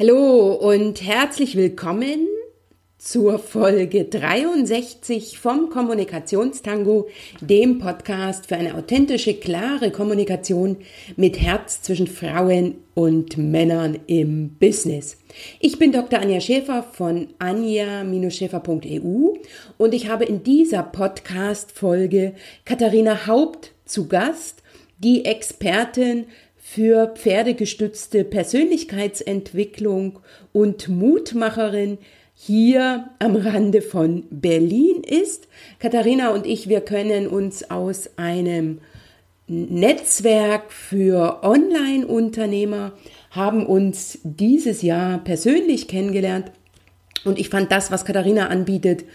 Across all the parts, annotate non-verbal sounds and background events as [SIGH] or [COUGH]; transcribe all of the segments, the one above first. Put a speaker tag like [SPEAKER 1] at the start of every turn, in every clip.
[SPEAKER 1] Hallo und herzlich willkommen zur Folge 63 vom Kommunikationstango, dem Podcast für eine authentische, klare Kommunikation mit Herz zwischen Frauen und Männern im Business. Ich bin Dr. Anja Schäfer von anja-schäfer.eu und ich habe in dieser Podcast-Folge Katharina Haupt zu Gast, die Expertin für pferdegestützte Persönlichkeitsentwicklung und Mutmacherin hier am Rande von Berlin ist. Katharina und ich, wir können uns aus einem Netzwerk für Online-Unternehmer, haben uns dieses Jahr persönlich kennengelernt und ich fand das, was Katharina anbietet,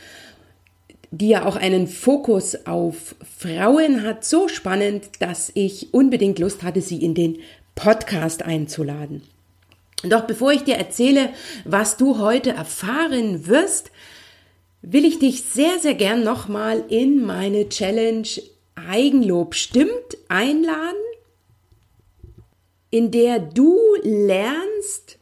[SPEAKER 1] die ja auch einen Fokus auf Frauen hat, so spannend, dass ich unbedingt Lust hatte, sie in den Podcast einzuladen. Doch bevor ich dir erzähle, was du heute erfahren wirst, will ich dich sehr, sehr gern nochmal in meine Challenge Eigenlob stimmt einladen, in der du lernst,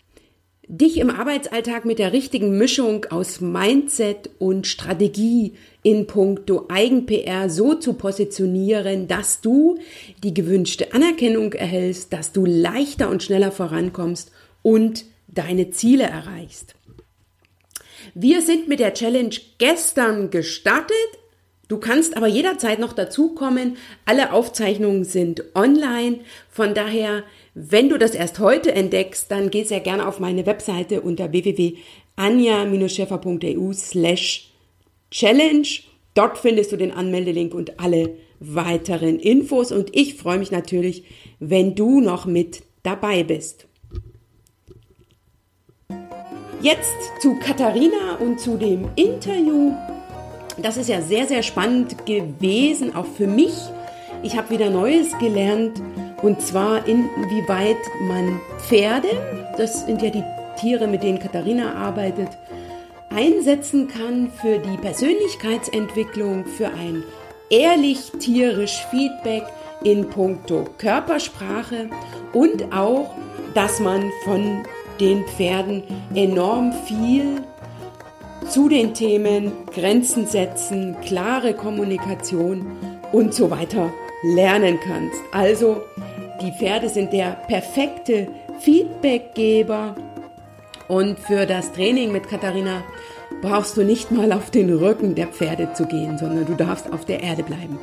[SPEAKER 1] dich im Arbeitsalltag mit der richtigen Mischung aus Mindset und Strategie in puncto Eigen-PR so zu positionieren, dass du die gewünschte Anerkennung erhältst, dass du leichter und schneller vorankommst und deine Ziele erreichst. Wir sind mit der Challenge gestern gestartet. Du kannst aber jederzeit noch dazukommen. Alle Aufzeichnungen sind online. Von daher wenn du das erst heute entdeckst, dann geh sehr gerne auf meine Webseite unter www.anja-scheffer.eu slash challenge. Dort findest du den Anmeldelink und alle weiteren Infos und ich freue mich natürlich, wenn du noch mit dabei bist. Jetzt zu Katharina und zu dem Interview. Das ist ja sehr, sehr spannend gewesen, auch für mich. Ich habe wieder Neues gelernt und zwar inwieweit man Pferde, das sind ja die Tiere, mit denen Katharina arbeitet, einsetzen kann für die Persönlichkeitsentwicklung, für ein ehrlich tierisch Feedback in puncto Körpersprache und auch, dass man von den Pferden enorm viel zu den Themen Grenzen setzen, klare Kommunikation und so weiter lernen kannst. Also die Pferde sind der perfekte Feedbackgeber und für das Training mit Katharina brauchst du nicht mal auf den Rücken der Pferde zu gehen, sondern du darfst auf der Erde bleiben.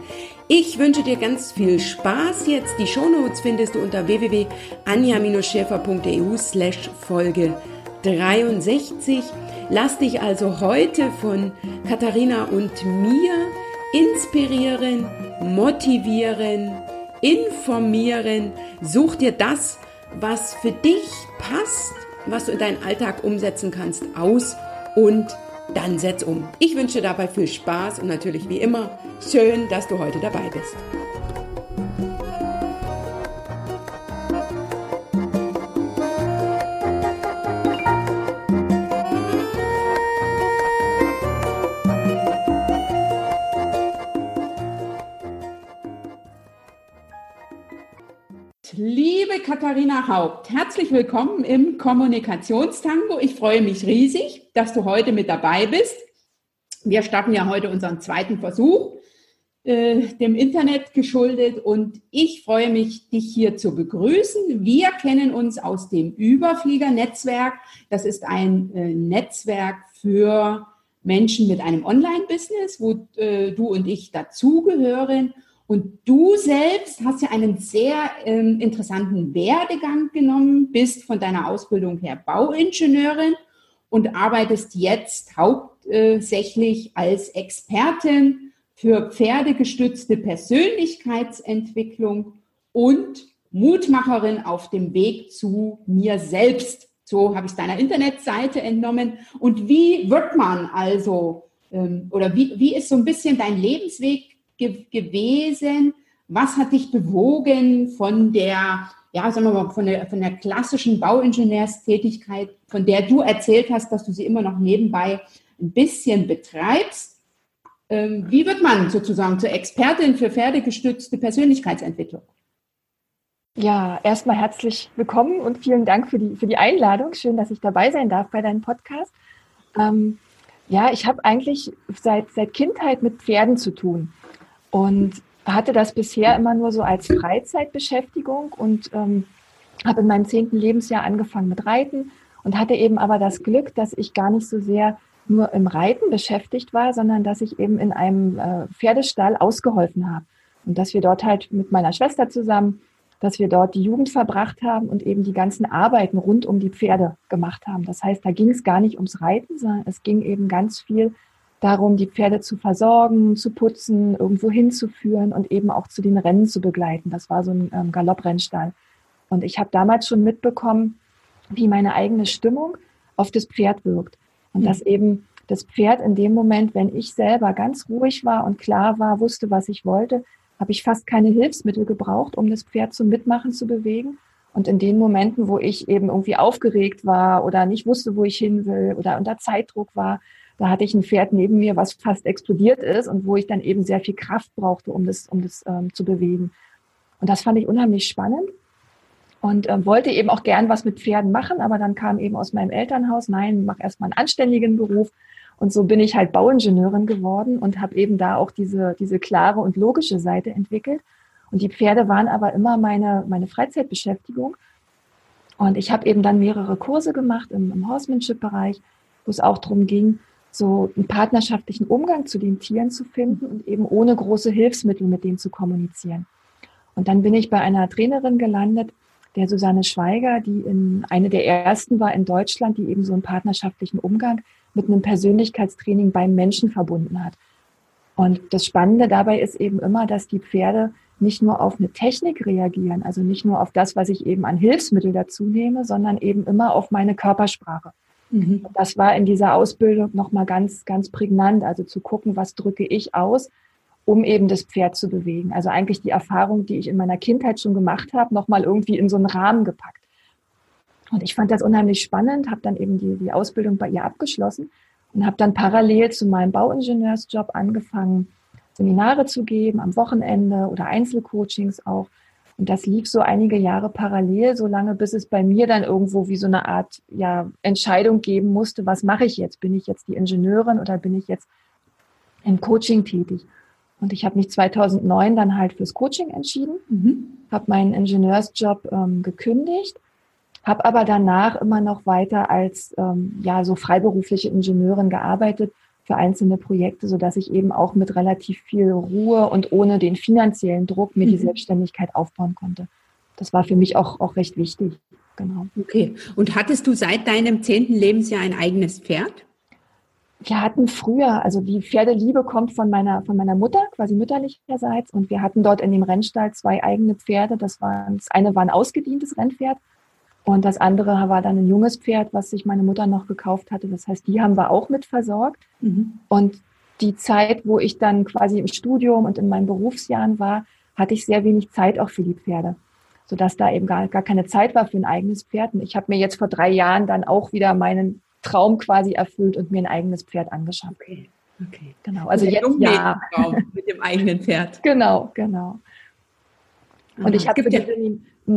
[SPEAKER 1] Ich wünsche dir ganz viel Spaß jetzt. Die Shownotes findest du unter www.anja-schäfer.eu slash Folge 63. Lass dich also heute von Katharina und mir inspirieren, motivieren, informieren. Such dir das, was für dich passt, was du in deinen Alltag umsetzen kannst, aus und dann setz um. Ich wünsche dabei viel Spaß und natürlich wie immer schön, dass du heute dabei bist. Katharina Haupt. Herzlich willkommen im Kommunikationstango. Ich freue mich riesig, dass du heute mit dabei bist. Wir starten ja heute unseren zweiten Versuch, äh, dem Internet geschuldet. Und ich freue mich, dich hier zu begrüßen. Wir kennen uns aus dem Überflieger-Netzwerk. Das ist ein äh, Netzwerk für Menschen mit einem Online-Business, wo äh, du und ich dazugehören. Und du selbst hast ja einen sehr ähm, interessanten Werdegang genommen, bist von deiner Ausbildung her Bauingenieurin und arbeitest jetzt hauptsächlich als Expertin für pferdegestützte Persönlichkeitsentwicklung und Mutmacherin auf dem Weg zu mir selbst. So habe ich deiner Internetseite entnommen. Und wie wird man also, ähm, oder wie, wie ist so ein bisschen dein Lebensweg ge gewesen? Was hat dich bewogen von der, ja, sagen wir mal, von der, von der klassischen Bauingenieurstätigkeit, von der du erzählt hast, dass du sie immer noch nebenbei ein bisschen betreibst? Ähm, wie wird man sozusagen zur Expertin für pferdegestützte Persönlichkeitsentwicklung?
[SPEAKER 2] Ja, erstmal herzlich willkommen und vielen Dank für die, für die Einladung. Schön, dass ich dabei sein darf bei deinem Podcast. Ähm, ja, ich habe eigentlich seit, seit Kindheit mit Pferden zu tun und hatte das bisher immer nur so als Freizeitbeschäftigung und ähm, habe in meinem zehnten Lebensjahr angefangen mit Reiten und hatte eben aber das Glück, dass ich gar nicht so sehr nur im Reiten beschäftigt war, sondern dass ich eben in einem äh, Pferdestall ausgeholfen habe und dass wir dort halt mit meiner Schwester zusammen dass wir dort die Jugend verbracht haben und eben die ganzen Arbeiten rund um die Pferde gemacht haben. Das heißt, da ging es gar nicht ums Reiten, sondern es ging eben ganz viel darum, die Pferde zu versorgen, zu putzen, irgendwo hinzuführen und eben auch zu den Rennen zu begleiten. Das war so ein ähm, Galopprennstall. Und ich habe damals schon mitbekommen, wie meine eigene Stimmung auf das Pferd wirkt. Und mhm. dass eben das Pferd in dem Moment, wenn ich selber ganz ruhig war und klar war, wusste, was ich wollte, habe ich fast keine Hilfsmittel gebraucht, um das Pferd zum Mitmachen zu bewegen. Und in den Momenten, wo ich eben irgendwie aufgeregt war oder nicht wusste, wo ich hin will oder unter Zeitdruck war, da hatte ich ein Pferd neben mir, was fast explodiert ist und wo ich dann eben sehr viel Kraft brauchte, um das, um das ähm, zu bewegen. Und das fand ich unheimlich spannend und ähm, wollte eben auch gern was mit Pferden machen, aber dann kam eben aus meinem Elternhaus, nein, mach erstmal einen anständigen Beruf und so bin ich halt Bauingenieurin geworden und habe eben da auch diese, diese klare und logische Seite entwickelt. Und die Pferde waren aber immer meine, meine Freizeitbeschäftigung. Und ich habe eben dann mehrere Kurse gemacht im, im Horsemanship-Bereich, wo es auch darum ging, so einen partnerschaftlichen Umgang zu den Tieren zu finden und eben ohne große Hilfsmittel mit denen zu kommunizieren. Und dann bin ich bei einer Trainerin gelandet, der Susanne Schweiger, die in, eine der ersten war in Deutschland, die eben so einen partnerschaftlichen Umgang mit einem Persönlichkeitstraining beim Menschen verbunden hat. Und das Spannende dabei ist eben immer, dass die Pferde nicht nur auf eine Technik reagieren, also nicht nur auf das, was ich eben an Hilfsmittel dazu nehme, sondern eben immer auf meine Körpersprache. Mhm. Das war in dieser Ausbildung nochmal ganz, ganz prägnant, also zu gucken, was drücke ich aus, um eben das Pferd zu bewegen. Also eigentlich die Erfahrung, die ich in meiner Kindheit schon gemacht habe, nochmal irgendwie in so einen Rahmen gepackt. Und ich fand das unheimlich spannend, habe dann eben die, die Ausbildung bei ihr abgeschlossen und habe dann parallel zu meinem Bauingenieursjob angefangen, Seminare zu geben am Wochenende oder Einzelcoachings auch. Und das lief so einige Jahre parallel, so lange, bis es bei mir dann irgendwo wie so eine Art ja, Entscheidung geben musste, was mache ich jetzt? Bin ich jetzt die Ingenieurin oder bin ich jetzt im Coaching tätig? Und ich habe mich 2009 dann halt fürs Coaching entschieden, mhm. habe meinen Ingenieursjob ähm, gekündigt habe aber danach immer noch weiter als ähm, ja so freiberufliche Ingenieurin gearbeitet für einzelne Projekte, so dass ich eben auch mit relativ viel Ruhe und ohne den finanziellen Druck mir mhm. die Selbstständigkeit aufbauen konnte. Das war für mich auch, auch recht wichtig.
[SPEAKER 3] Genau. Okay. Und hattest du seit deinem zehnten Lebensjahr ein eigenes Pferd?
[SPEAKER 2] Wir hatten früher, also die Pferdeliebe kommt von meiner, von meiner Mutter, quasi mütterlicherseits. Und wir hatten dort in dem Rennstall zwei eigene Pferde. Das, waren, das eine war ein ausgedientes Rennpferd und das andere war dann ein junges Pferd, was sich meine Mutter noch gekauft hatte. Das heißt, die haben wir auch mit versorgt. Mhm. Und die Zeit, wo ich dann quasi im Studium und in meinen Berufsjahren war, hatte ich sehr wenig Zeit auch für die Pferde, sodass da eben gar, gar keine Zeit war für ein eigenes Pferd. Und ich habe mir jetzt vor drei Jahren dann auch wieder meinen Traum quasi erfüllt und mir ein eigenes Pferd angeschafft.
[SPEAKER 3] Okay, okay.
[SPEAKER 2] Genau, also jetzt ja.
[SPEAKER 3] Mit dem eigenen Pferd. [LAUGHS]
[SPEAKER 2] Genau, genau. Und ich habe für, ja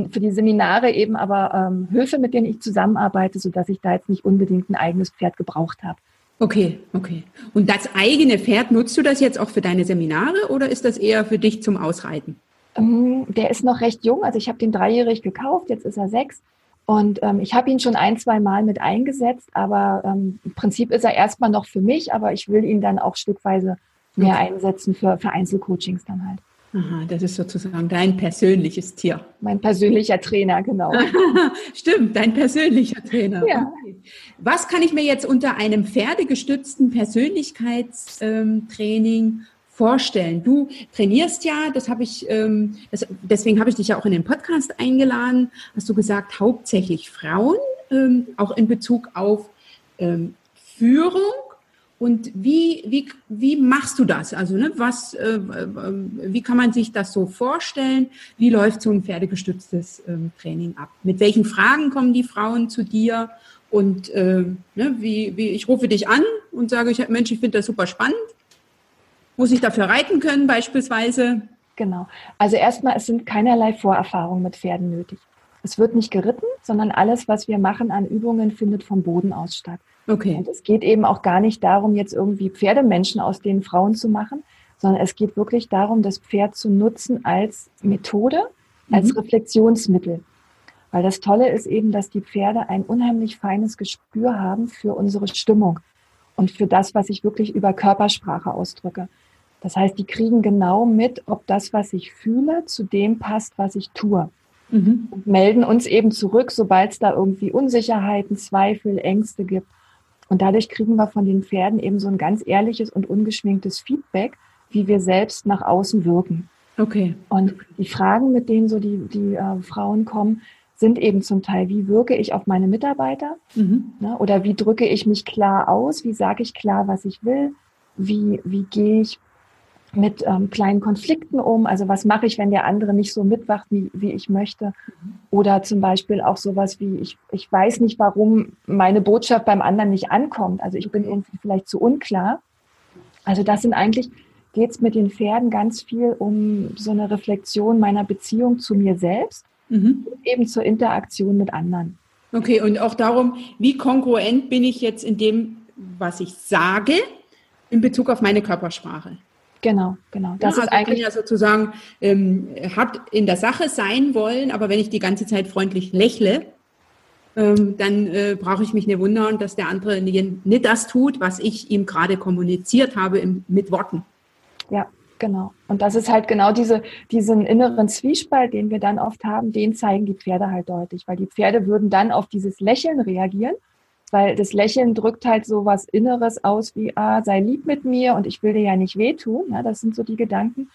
[SPEAKER 2] für die Seminare eben aber ähm, Höfe, mit denen ich zusammenarbeite, sodass ich da jetzt nicht unbedingt ein eigenes Pferd gebraucht habe.
[SPEAKER 3] Okay, okay. Und das eigene Pferd, nutzt du das jetzt auch für deine Seminare oder ist das eher für dich zum Ausreiten?
[SPEAKER 2] Ähm, der ist noch recht jung, also ich habe den dreijährig gekauft, jetzt ist er sechs. Und ähm, ich habe ihn schon ein, zwei Mal mit eingesetzt, aber ähm, im Prinzip ist er erstmal noch für mich, aber ich will ihn dann auch stückweise mehr okay. einsetzen für, für Einzelcoachings dann halt.
[SPEAKER 3] Aha, das ist sozusagen dein persönliches Tier.
[SPEAKER 2] Mein persönlicher Trainer, genau. [LAUGHS]
[SPEAKER 3] Stimmt, dein persönlicher Trainer. Ja. Okay. Was kann ich mir jetzt unter einem pferdegestützten Persönlichkeitstraining vorstellen? Du trainierst ja, das habe ich, ähm, das, deswegen habe ich dich ja auch in den Podcast eingeladen. Hast du gesagt, hauptsächlich Frauen, ähm, auch in Bezug auf ähm, Führung und wie, wie, wie machst du das? Also, ne, was, äh, äh, wie kann man sich das so vorstellen? Wie läuft so ein pferdegestütztes ähm, Training ab? Mit welchen Fragen kommen die Frauen zu dir? Und äh, ne, wie, wie, ich rufe dich an und sage, ich, Mensch, ich finde das super spannend. Muss ich dafür reiten können beispielsweise?
[SPEAKER 2] genau. Also erstmal, es sind keinerlei Vorerfahrungen mit Pferden nötig. Es wird nicht geritten, sondern alles, was wir machen an Übungen, findet vom Boden aus statt. Okay. Und es geht eben auch gar nicht darum, jetzt irgendwie Pferdemenschen aus den Frauen zu machen, sondern es geht wirklich darum, das Pferd zu nutzen als Methode, als mhm. Reflexionsmittel. Weil das Tolle ist eben, dass die Pferde ein unheimlich feines Gespür haben für unsere Stimmung und für das, was ich wirklich über Körpersprache ausdrücke. Das heißt, die kriegen genau mit, ob das, was ich fühle, zu dem passt, was ich tue. Mhm. Und melden uns eben zurück, sobald es da irgendwie Unsicherheiten, Zweifel, Ängste gibt. Und dadurch kriegen wir von den Pferden eben so ein ganz ehrliches und ungeschminktes Feedback, wie wir selbst nach außen wirken. Okay. Und die Fragen, mit denen so die, die äh, Frauen kommen, sind eben zum Teil, wie wirke ich auf meine Mitarbeiter? Mhm. Ne? Oder wie drücke ich mich klar aus? Wie sage ich klar, was ich will? Wie, wie gehe ich mit ähm, kleinen Konflikten um? Also was mache ich, wenn der andere nicht so mitwacht, wie, wie ich möchte? Mhm. Oder zum Beispiel auch sowas wie, ich, ich weiß nicht, warum meine Botschaft beim anderen nicht ankommt. Also ich bin irgendwie vielleicht zu unklar. Also das sind eigentlich, geht es mit den Pferden ganz viel um so eine Reflexion meiner Beziehung zu mir selbst mhm. eben zur Interaktion mit anderen.
[SPEAKER 3] Okay, und auch darum, wie kongruent bin ich jetzt in dem, was ich sage, in Bezug auf meine Körpersprache.
[SPEAKER 2] Genau, genau.
[SPEAKER 3] Das ja, ist also eigentlich kann ja sozusagen ähm, hat in der Sache sein wollen, aber wenn ich die ganze Zeit freundlich lächle, ähm, dann äh, brauche ich mich nicht wundern, dass der andere nicht, nicht das tut, was ich ihm gerade kommuniziert habe im, mit Worten.
[SPEAKER 2] Ja, Genau. Und das ist halt genau diese, diesen inneren Zwiespalt, den wir dann oft haben, den zeigen die Pferde halt deutlich, weil die Pferde würden dann auf dieses Lächeln reagieren, weil das Lächeln drückt halt so was Inneres aus wie, ah, sei lieb mit mir und ich will dir ja nicht wehtun. Ja, das sind so die Gedanken.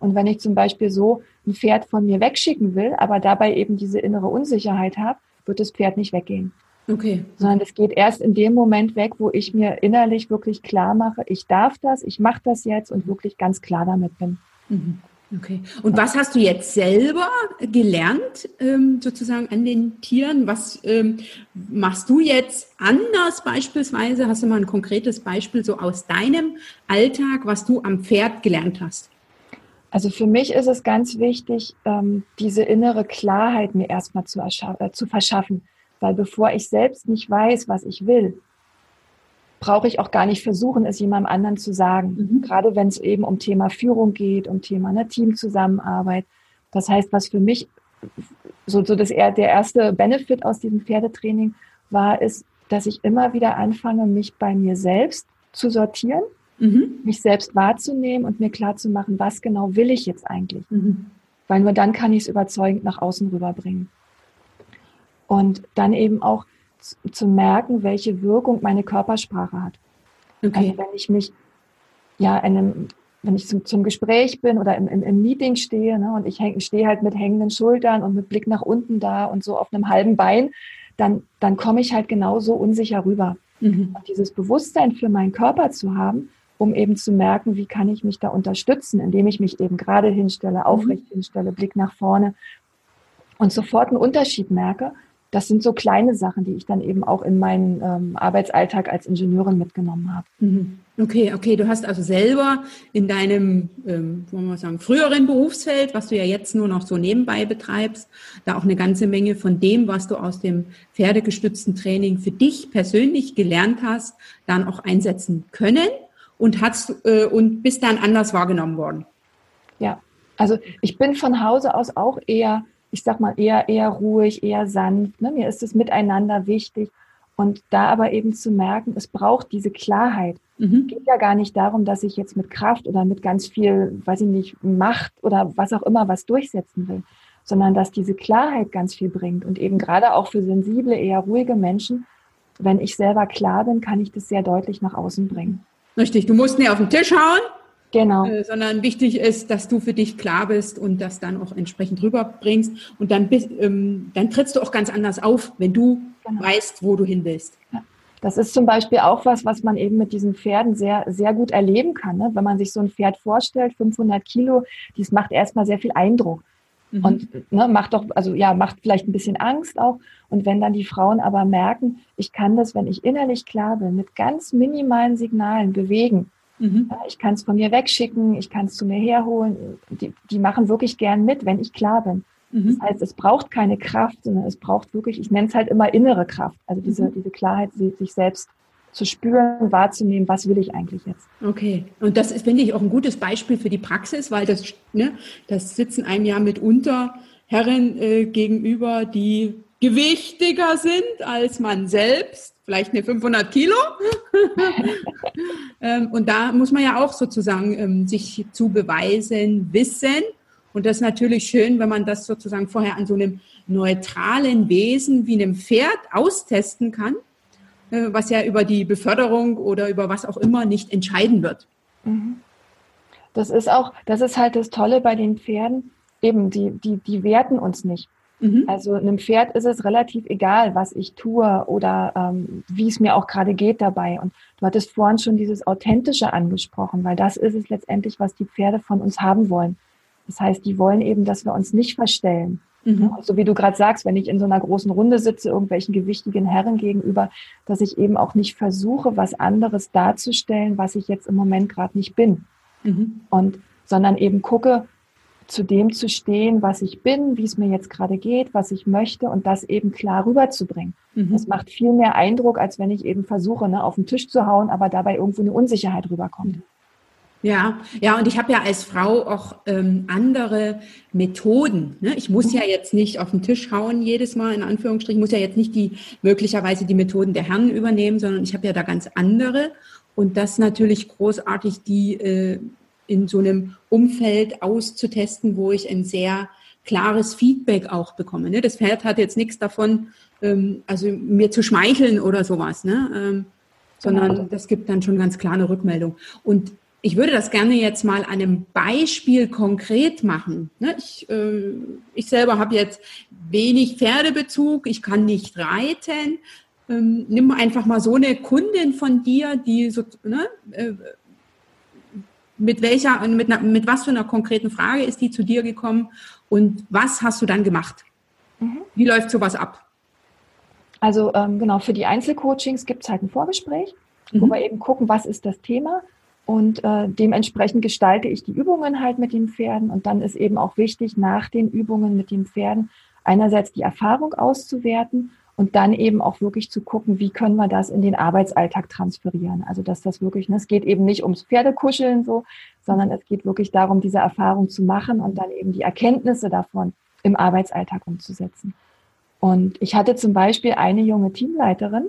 [SPEAKER 2] Und wenn ich zum Beispiel so ein Pferd von mir wegschicken will, aber dabei eben diese innere Unsicherheit habe, wird das Pferd nicht weggehen. Okay. Sondern es geht erst in dem Moment weg, wo ich mir innerlich wirklich klar mache, ich darf das, ich mache das jetzt und wirklich ganz klar damit bin.
[SPEAKER 3] Mhm. Okay. Und was hast du jetzt selber gelernt, ähm, sozusagen an den Tieren? Was ähm, machst du jetzt anders beispielsweise? Hast du mal ein konkretes Beispiel so aus deinem Alltag, was du am Pferd gelernt hast?
[SPEAKER 2] Also für mich ist es ganz wichtig, ähm, diese innere Klarheit mir erstmal zu, äh, zu verschaffen. Weil bevor ich selbst nicht weiß, was ich will, brauche ich auch gar nicht versuchen, es jemandem anderen zu sagen. Mhm. Gerade wenn es eben um Thema Führung geht, um Thema ne, Teamzusammenarbeit. Das heißt, was für mich so, so das, der erste Benefit aus diesem Pferdetraining war, ist, dass ich immer wieder anfange, mich bei mir selbst zu sortieren, mhm. mich selbst wahrzunehmen und mir klarzumachen, was genau will ich jetzt eigentlich. Mhm. Weil nur dann kann ich es überzeugend nach außen rüberbringen. Und dann eben auch zu, merken, welche Wirkung meine Körpersprache hat. Okay. Also wenn ich mich ja einem, wenn ich zum, zum Gespräch bin oder im, im, im Meeting stehe ne, und ich häng, stehe halt mit hängenden Schultern und mit Blick nach unten da und so auf einem halben Bein, dann, dann komme ich halt genauso unsicher rüber. Mhm. Und dieses Bewusstsein für meinen Körper zu haben, um eben zu merken, wie kann ich mich da unterstützen, indem ich mich eben gerade hinstelle, aufrecht mhm. hinstelle, Blick nach vorne und sofort einen Unterschied merke, das sind so kleine Sachen, die ich dann eben auch in meinen ähm, Arbeitsalltag als Ingenieurin mitgenommen habe.
[SPEAKER 3] Mhm. Okay, okay. Du hast also selber in deinem, ähm, wollen wir sagen, früheren Berufsfeld, was du ja jetzt nur noch so nebenbei betreibst, da auch eine ganze Menge von dem, was du aus dem pferdegestützten Training für dich persönlich gelernt hast, dann auch einsetzen können und hast äh, und bist dann anders wahrgenommen worden.
[SPEAKER 2] Ja, also ich bin von Hause aus auch eher ich sag mal, eher, eher ruhig, eher sanft. Ne? Mir ist das Miteinander wichtig. Und da aber eben zu merken, es braucht diese Klarheit. Mhm. Es geht ja gar nicht darum, dass ich jetzt mit Kraft oder mit ganz viel, weiß ich nicht, Macht oder was auch immer was durchsetzen will, sondern dass diese Klarheit ganz viel bringt. Und eben gerade auch für sensible, eher ruhige Menschen, wenn ich selber klar bin, kann ich das sehr deutlich nach außen bringen.
[SPEAKER 3] Richtig, du musst nicht auf den Tisch hauen,
[SPEAKER 2] Genau.
[SPEAKER 3] Äh, sondern wichtig ist, dass du für dich klar bist und das dann auch entsprechend rüberbringst. Und dann, bist, ähm, dann trittst du auch ganz anders auf, wenn du genau. weißt, wo du hin willst. Ja.
[SPEAKER 2] Das ist zum Beispiel auch was, was man eben mit diesen Pferden sehr, sehr gut erleben kann. Ne? Wenn man sich so ein Pferd vorstellt, 500 Kilo, dies macht erstmal sehr viel Eindruck. Mhm. Und ne, macht doch, also ja, macht vielleicht ein bisschen Angst auch. Und wenn dann die Frauen aber merken, ich kann das, wenn ich innerlich klar bin, mit ganz minimalen Signalen bewegen, Mhm. Ich kann es von mir wegschicken, ich kann es zu mir herholen. Die, die machen wirklich gern mit, wenn ich klar bin. Mhm. Das heißt, es braucht keine Kraft, sondern es braucht wirklich, ich nenne es halt immer innere Kraft. Also diese, mhm. diese Klarheit, sich selbst zu spüren, wahrzunehmen, was will ich eigentlich jetzt.
[SPEAKER 3] Okay, und das ist, finde ich, auch ein gutes Beispiel für die Praxis, weil das, ne, das sitzen einem ja mitunter Herren äh, gegenüber, die gewichtiger sind als man selbst, vielleicht eine 500 Kilo. [LAUGHS] ähm, und da muss man ja auch sozusagen ähm, sich zu beweisen, wissen. Und das ist natürlich schön, wenn man das sozusagen vorher an so einem neutralen Wesen wie einem Pferd austesten kann äh, was ja über die Beförderung oder über was auch immer nicht entscheiden wird. Mhm.
[SPEAKER 2] Das ist auch, das ist halt das Tolle bei den Pferden, eben, die, die, die werten uns nicht. Mhm. Also einem Pferd ist es relativ egal, was ich tue oder ähm, wie es mir auch gerade geht dabei. Und du hattest vorhin schon dieses Authentische angesprochen, weil das ist es letztendlich, was die Pferde von uns haben wollen. Das heißt, die wollen eben, dass wir uns nicht verstellen. Mhm. So wie du gerade sagst, wenn ich in so einer großen Runde sitze, irgendwelchen gewichtigen Herren gegenüber, dass ich eben auch nicht versuche, was anderes darzustellen, was ich jetzt im Moment gerade nicht bin. Mhm. Und sondern eben gucke, zu dem zu stehen, was ich bin, wie es mir jetzt gerade geht, was ich möchte und das eben klar rüberzubringen. Mhm. Das macht viel mehr Eindruck, als wenn ich eben versuche, ne, auf den Tisch zu hauen, aber dabei irgendwo eine Unsicherheit rüberkommt.
[SPEAKER 3] Ja, ja, und ich habe ja als Frau auch ähm, andere Methoden. Ne? Ich muss ja jetzt nicht auf den Tisch hauen jedes Mal, in Anführungsstrichen, muss ja jetzt nicht die möglicherweise die Methoden der Herren übernehmen, sondern ich habe ja da ganz andere. Und das natürlich großartig, die äh, in so einem Umfeld auszutesten, wo ich ein sehr klares Feedback auch bekomme. Ne? Das Pferd hat jetzt nichts davon, ähm, also mir zu schmeicheln oder sowas, ne? Ähm, sondern genau. das gibt dann schon ganz klar eine Rückmeldung. Und ich würde das gerne jetzt mal an einem Beispiel konkret machen. Ne, ich, äh, ich selber habe jetzt wenig Pferdebezug, ich kann nicht reiten. Ähm, nimm einfach mal so eine Kundin von dir, die so, ne, äh, mit welcher, mit, mit was für einer konkreten Frage ist die zu dir gekommen und was hast du dann gemacht? Mhm. Wie läuft sowas ab?
[SPEAKER 2] Also ähm, genau, für die Einzelcoachings gibt es halt ein Vorgespräch, mhm. wo wir eben gucken, was ist das Thema, und äh, dementsprechend gestalte ich die Übungen halt mit den Pferden. Und dann ist eben auch wichtig, nach den Übungen mit den Pferden einerseits die Erfahrung auszuwerten und dann eben auch wirklich zu gucken, wie können wir das in den Arbeitsalltag transferieren. Also dass das wirklich, ne, es geht eben nicht ums Pferdekuscheln so, sondern es geht wirklich darum, diese Erfahrung zu machen und dann eben die Erkenntnisse davon im Arbeitsalltag umzusetzen. Und ich hatte zum Beispiel eine junge Teamleiterin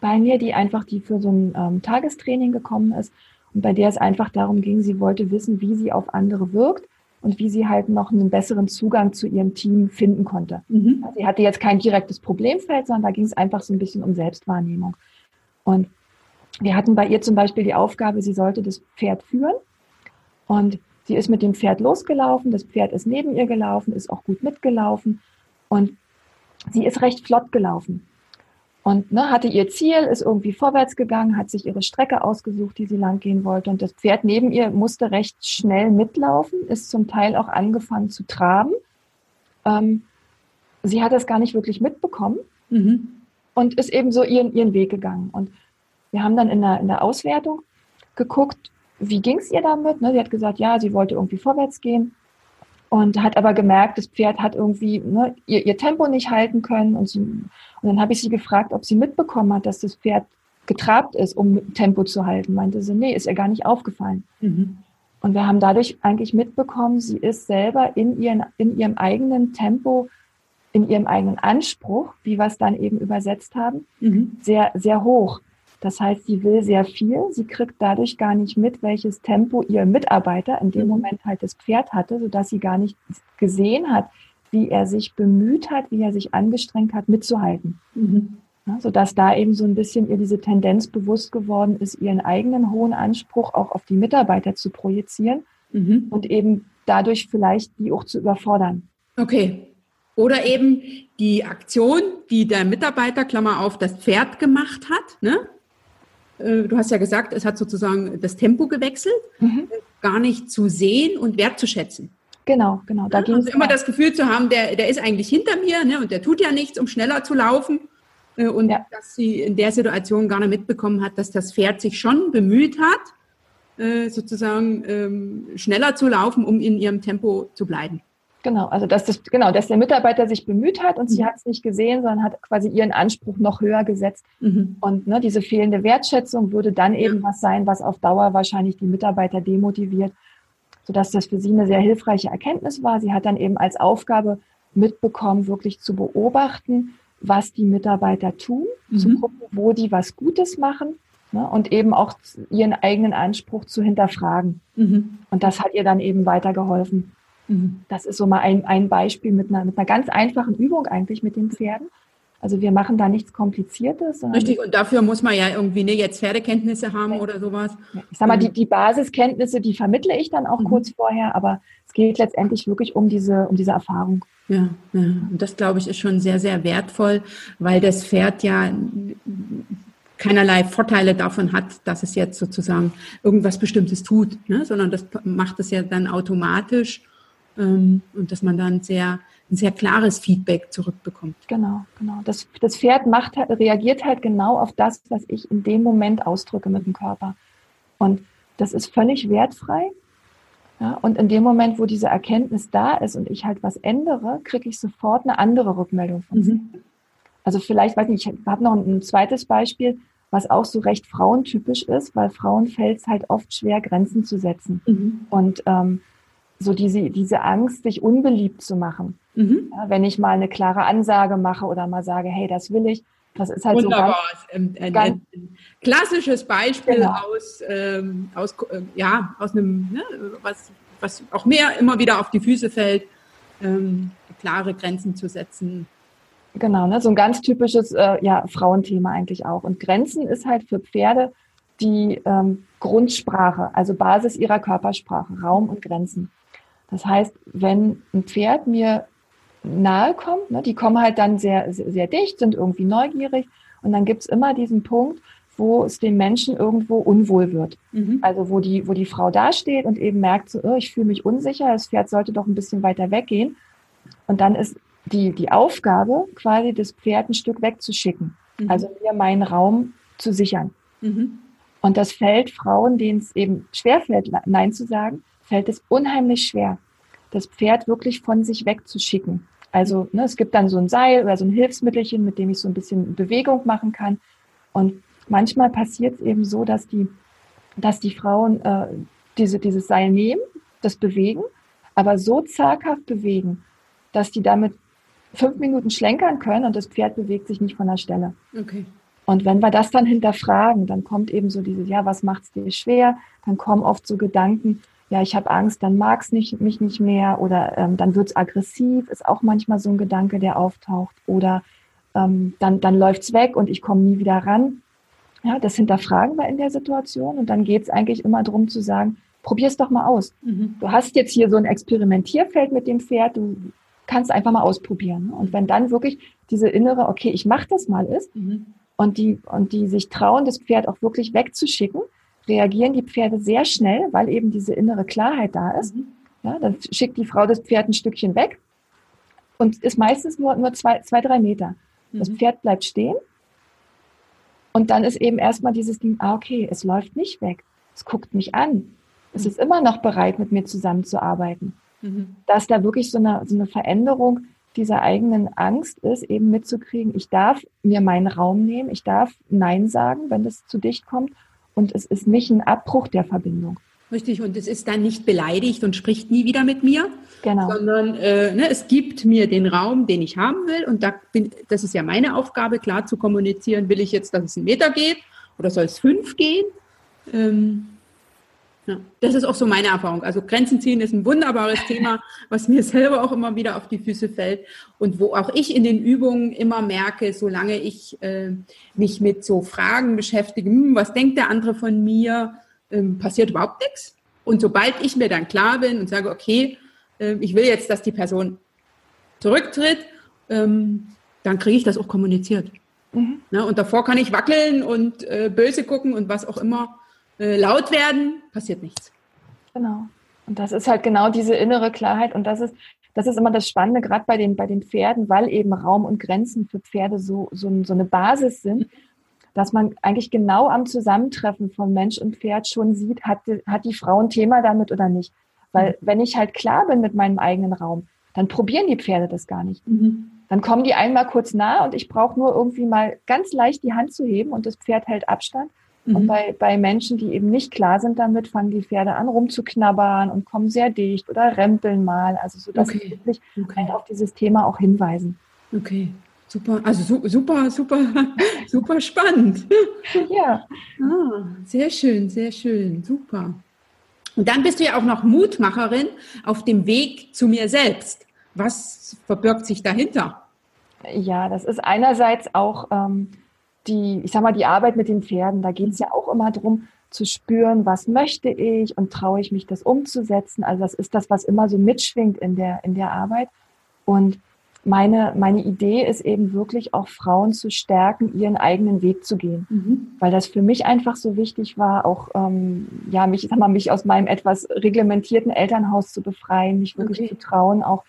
[SPEAKER 2] bei mir, die einfach, die für so ein ähm, Tagestraining gekommen ist und bei der es einfach darum ging, sie wollte wissen, wie sie auf andere wirkt und wie sie halt noch einen besseren Zugang zu ihrem Team finden konnte. Mhm. Also sie hatte jetzt kein direktes Problemfeld, sondern da ging es einfach so ein bisschen um Selbstwahrnehmung. Und wir hatten bei ihr zum Beispiel die Aufgabe, sie sollte das Pferd führen und sie ist mit dem Pferd losgelaufen, das Pferd ist neben ihr gelaufen, ist auch gut mitgelaufen und sie ist recht flott gelaufen und ne, hatte ihr Ziel, ist irgendwie vorwärts gegangen, hat sich ihre Strecke ausgesucht, die sie lang gehen wollte. Und das Pferd neben ihr musste recht schnell mitlaufen, ist zum Teil auch angefangen zu traben. Ähm, sie hat das gar nicht wirklich mitbekommen mhm. und ist eben so ihren, ihren Weg gegangen. Und wir haben dann in der, in der Auswertung geguckt, wie ging es ihr damit. Ne? Sie hat gesagt, ja, sie wollte irgendwie vorwärts gehen und hat aber gemerkt, das Pferd hat irgendwie ne, ihr, ihr, Tempo nicht halten können. Und, sie, und dann habe ich sie gefragt, ob sie mitbekommen hat, dass das Pferd getrabt ist, um Tempo zu halten. Meinte sie, nee, ist ihr gar nicht aufgefallen. Mhm. Und wir haben dadurch eigentlich mitbekommen, sie ist selber in, ihren, in ihrem eigenen Tempo, in ihrem eigenen Anspruch, wie wir es dann eben übersetzt haben, mhm. sehr, sehr hoch. Das heißt, sie will sehr viel, sie kriegt dadurch gar nicht mit, welches Tempo ihr Mitarbeiter in dem mhm. Moment halt das Pferd hatte, sodass sie gar nicht gesehen hat, wie er sich bemüht hat, wie er sich angestrengt hat, mitzuhalten. Mhm. Ja, sodass da eben so ein bisschen ihr diese Tendenz bewusst geworden ist, ihren eigenen hohen Anspruch auch auf die Mitarbeiter zu projizieren mhm. und eben dadurch vielleicht die auch zu überfordern.
[SPEAKER 3] Okay. Oder eben die Aktion, die der Mitarbeiter, Klammer auf, das Pferd gemacht hat, ne? Äh, du hast ja gesagt, es hat sozusagen das Tempo gewechselt, mhm. gar nicht zu sehen und wertzuschätzen.
[SPEAKER 2] Genau, genau.
[SPEAKER 3] Da ja, also immer das Gefühl zu haben, der, der ist eigentlich hinter mir ne, und der tut ja nichts, um schneller zu laufen. Äh, und ja. dass sie in der Situation gar nicht mitbekommen hat, dass das Pferd sich schon bemüht hat, äh, sozusagen ähm, schneller zu laufen, um in ihrem Tempo zu bleiben.
[SPEAKER 2] Genau, also dass das, genau, dass der Mitarbeiter sich bemüht hat und mhm. sie hat es nicht gesehen, sondern hat quasi ihren Anspruch noch höher gesetzt. Mhm. Und ne, diese fehlende Wertschätzung würde dann eben was sein, was auf Dauer wahrscheinlich die Mitarbeiter demotiviert, sodass das für sie eine sehr hilfreiche Erkenntnis war. Sie hat dann eben als Aufgabe mitbekommen, wirklich zu beobachten, was die Mitarbeiter tun, mhm. zu gucken, wo die was Gutes machen ne, und eben auch ihren eigenen Anspruch zu hinterfragen. Mhm. Und das hat ihr dann eben weitergeholfen. Mhm. Das ist so mal ein, ein Beispiel mit einer, mit einer ganz einfachen Übung eigentlich mit den Pferden. Also wir machen da nichts Kompliziertes.
[SPEAKER 3] Richtig, und dafür muss man ja irgendwie ne, jetzt Pferdekenntnisse haben oder sowas.
[SPEAKER 2] Ich sag mal, die, die Basiskenntnisse, die vermittle ich dann auch mhm. kurz vorher, aber es geht letztendlich wirklich um diese, um diese Erfahrung.
[SPEAKER 3] Ja, ja, und das glaube ich ist schon sehr, sehr wertvoll, weil das Pferd ja keinerlei Vorteile davon hat, dass es jetzt sozusagen irgendwas Bestimmtes tut, ne? sondern das macht es ja dann automatisch und dass man dann sehr ein sehr klares Feedback zurückbekommt.
[SPEAKER 2] Genau, genau. Das, das Pferd macht, reagiert halt genau auf das, was ich in dem Moment ausdrücke mit dem Körper. Und das ist völlig wertfrei. Ja, und in dem Moment, wo diese Erkenntnis da ist und ich halt was ändere, kriege ich sofort eine andere Rückmeldung von mhm. Also vielleicht, weiß nicht, ich habe noch ein, zweites Beispiel, was auch so recht frauentypisch ist, weil Frauen fällt es halt oft schwer, Grenzen zu setzen. Mhm. Und ähm, so diese, diese Angst, sich unbeliebt zu machen. Mhm. Ja, wenn ich mal eine klare Ansage mache oder mal sage, hey, das will ich, das ist halt Wunderbar.
[SPEAKER 3] so ganz, ein, ein, ein, klassisches Beispiel genau. aus, ähm, aus, äh, ja, aus einem, ne, was, was auch mehr immer wieder auf die Füße fällt, ähm, klare Grenzen zu setzen.
[SPEAKER 2] Genau, ne, so ein ganz typisches äh, ja, Frauenthema eigentlich auch. Und Grenzen ist halt für Pferde die ähm, Grundsprache, also Basis ihrer Körpersprache, Raum und Grenzen. Das heißt, wenn ein Pferd mir nahe kommt, ne, die kommen halt dann sehr, sehr, sehr dicht, sind irgendwie neugierig und dann gibt's immer diesen Punkt, wo es den Menschen irgendwo unwohl wird. Mhm. Also wo die, wo die Frau dasteht und eben merkt, so, oh, ich fühle mich unsicher, das Pferd sollte doch ein bisschen weiter weggehen. Und dann ist die, die Aufgabe, quasi das Pferd ein Stück wegzuschicken. Mhm. Also mir meinen Raum zu sichern. Mhm. Und das fällt Frauen, denen es eben schwerfällt, Nein zu sagen, fällt es unheimlich schwer, das Pferd wirklich von sich wegzuschicken. Also ne, es gibt dann so ein Seil oder so ein Hilfsmittelchen, mit dem ich so ein bisschen Bewegung machen kann. Und manchmal passiert es eben so, dass die, dass die Frauen äh, diese, dieses Seil nehmen, das bewegen, aber so zaghaft bewegen, dass die damit fünf Minuten schlenkern können und das Pferd bewegt sich nicht von der Stelle. Okay. Und wenn wir das dann hinterfragen, dann kommt eben so dieses, ja, was macht es dir schwer? Dann kommen oft so Gedanken, ja, ich habe Angst, dann mag es nicht, mich nicht mehr oder ähm, dann wird es aggressiv, ist auch manchmal so ein Gedanke, der auftaucht. Oder ähm, dann, dann läuft es weg und ich komme nie wieder ran. Ja, das hinterfragen wir in der Situation und dann geht es eigentlich immer darum zu sagen, probier es doch mal aus. Mhm. Du hast jetzt hier so ein Experimentierfeld mit dem Pferd, du kannst einfach mal ausprobieren. Und wenn dann wirklich diese innere, okay, ich mache das mal ist mhm. und, die, und die sich trauen, das Pferd auch wirklich wegzuschicken, reagieren die Pferde sehr schnell, weil eben diese innere Klarheit da ist. Mhm. Ja, dann schickt die Frau das Pferd ein Stückchen weg und ist meistens nur, nur zwei, zwei, drei Meter. Mhm. Das Pferd bleibt stehen und dann ist eben erstmal dieses Ding, ah, okay, es läuft nicht weg. Es guckt mich an. Es mhm. ist immer noch bereit, mit mir zusammenzuarbeiten. Mhm. Dass da wirklich so eine, so eine Veränderung dieser eigenen Angst ist, eben mitzukriegen, ich darf mir meinen Raum nehmen, ich darf Nein sagen, wenn das zu dicht kommt und es ist nicht ein Abbruch der Verbindung.
[SPEAKER 3] Richtig, und es ist dann nicht beleidigt und spricht nie wieder mit mir, genau. sondern äh, ne, es gibt mir den Raum, den ich haben will. Und da bin, das ist ja meine Aufgabe, klar zu kommunizieren, will ich jetzt, dass es einen Meter geht oder soll es fünf gehen? Ähm, ja, das ist auch so meine Erfahrung. Also Grenzen ziehen ist ein wunderbares [LAUGHS] Thema, was mir selber auch immer wieder auf die Füße fällt und wo auch ich in den Übungen immer merke, solange ich äh, mich mit so Fragen beschäftige, hm, was denkt der andere von mir, ähm, passiert überhaupt nichts. Und sobald ich mir dann klar bin und sage, okay, äh, ich will jetzt, dass die Person zurücktritt, ähm, dann kriege ich das auch kommuniziert. Mhm. Ja, und davor kann ich wackeln und äh, böse gucken und was auch immer äh, laut werden, passiert nichts.
[SPEAKER 2] Genau. Und das ist halt genau diese innere Klarheit und das ist, das ist immer das Spannende, gerade bei den, bei den Pferden, weil eben Raum und Grenzen für Pferde so, so, so eine Basis sind, dass man eigentlich genau am Zusammentreffen von Mensch und Pferd schon sieht, hat, hat die Frau ein Thema damit oder nicht. Weil mhm. wenn ich halt klar bin mit meinem eigenen Raum, dann probieren die Pferde das gar nicht. Mhm. Dann kommen die einmal kurz nah und ich brauche nur irgendwie mal ganz leicht die Hand zu heben und das Pferd hält Abstand. Mhm. Und bei, bei Menschen, die eben nicht klar sind damit, fangen die Pferde an rumzuknabbern und kommen sehr dicht oder rempeln mal. Also so, dass okay. sie wirklich okay. halt auf dieses Thema auch hinweisen.
[SPEAKER 3] Okay. Super, also super, super, [LAUGHS] super spannend. [LAUGHS] Ja. Ah, sehr schön, sehr schön, super. Und dann bist du ja auch noch Mutmacherin auf dem Weg zu mir selbst. Was verbirgt sich dahinter?
[SPEAKER 2] Ja, das ist einerseits auch ähm, die, ich sag mal, die Arbeit mit den Pferden. Da geht es ja auch immer darum, zu spüren, was möchte ich und traue ich mich, das umzusetzen. Also das ist das, was immer so mitschwingt in der, in der Arbeit. Und meine, meine Idee ist eben wirklich auch Frauen zu stärken, ihren eigenen Weg zu gehen. Mhm. Weil das für mich einfach so wichtig war, auch ähm, ja, mich, sag mal, mich aus meinem etwas reglementierten Elternhaus zu befreien, mich wirklich okay. zu trauen, auch,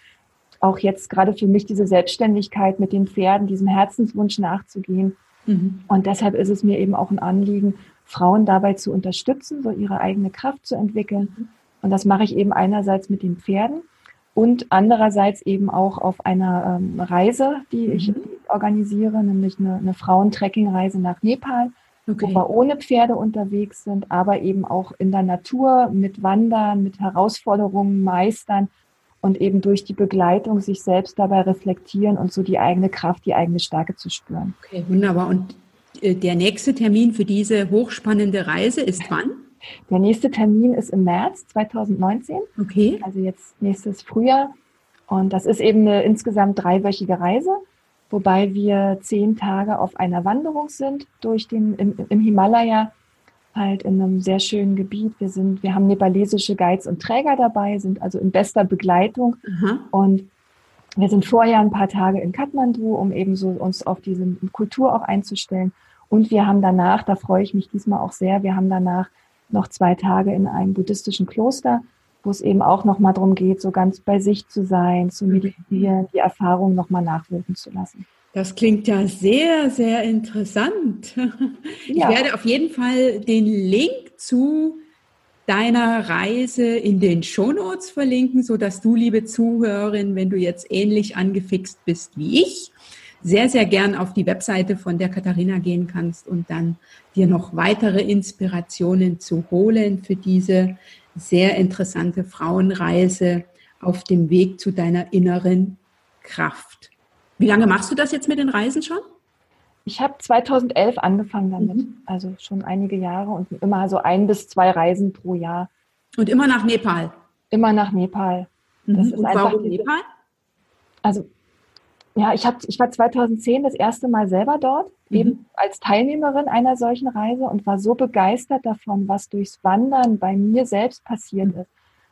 [SPEAKER 2] auch jetzt gerade für mich diese Selbstständigkeit mit den Pferden, diesem Herzenswunsch nachzugehen. Mhm. Und deshalb ist es mir eben auch ein Anliegen, Frauen dabei zu unterstützen, so ihre eigene Kraft zu entwickeln. Mhm. Und das mache ich eben einerseits mit den Pferden und andererseits eben auch auf einer ähm, Reise, die mhm. ich organisiere, nämlich eine, eine Frauentrekkingreise nach Nepal, okay. wo wir ohne Pferde unterwegs sind, aber eben auch in der Natur mit Wandern, mit Herausforderungen meistern und eben durch die Begleitung sich selbst dabei reflektieren und so die eigene Kraft, die eigene Stärke zu spüren.
[SPEAKER 3] Okay, wunderbar. Und äh, der nächste Termin für diese hochspannende Reise ist wann?
[SPEAKER 2] Der nächste Termin ist im März 2019.
[SPEAKER 3] Okay.
[SPEAKER 2] Also jetzt nächstes Frühjahr. Und das ist eben eine insgesamt dreiwöchige Reise, wobei wir zehn Tage auf einer Wanderung sind durch den, im, im Himalaya, halt in einem sehr schönen Gebiet. Wir sind, wir haben nepalesische Guides und Träger dabei, sind also in bester Begleitung. Aha. Und wir sind vorher ein paar Tage in Kathmandu, um eben so uns auf diese Kultur auch einzustellen. Und wir haben danach, da freue ich mich diesmal auch sehr, wir haben danach noch zwei Tage in einem buddhistischen Kloster, wo es eben auch nochmal darum geht, so ganz bei sich zu sein, zu meditieren, die Erfahrung nochmal nachwirken zu lassen.
[SPEAKER 3] Das klingt ja sehr, sehr interessant. Ich ja. werde auf jeden Fall den Link zu deiner Reise in den Shownotes verlinken, so dass du, liebe Zuhörerin, wenn du jetzt ähnlich angefixt bist wie ich, sehr, sehr gern auf die Webseite von der Katharina gehen kannst und dann dir noch weitere Inspirationen zu holen für diese sehr interessante Frauenreise auf dem Weg zu deiner inneren Kraft. Wie lange machst du das jetzt mit den Reisen schon?
[SPEAKER 2] Ich habe 2011 angefangen damit, mhm. also schon einige Jahre und immer so ein bis zwei Reisen pro Jahr.
[SPEAKER 3] Und immer nach Nepal?
[SPEAKER 2] Immer nach Nepal.
[SPEAKER 3] Das mhm. und warum Nepal?
[SPEAKER 2] Also ja, ich, hab, ich war 2010 das erste Mal selber dort, mhm. eben als Teilnehmerin einer solchen Reise und war so begeistert davon, was durchs Wandern bei mir selbst passiert ist.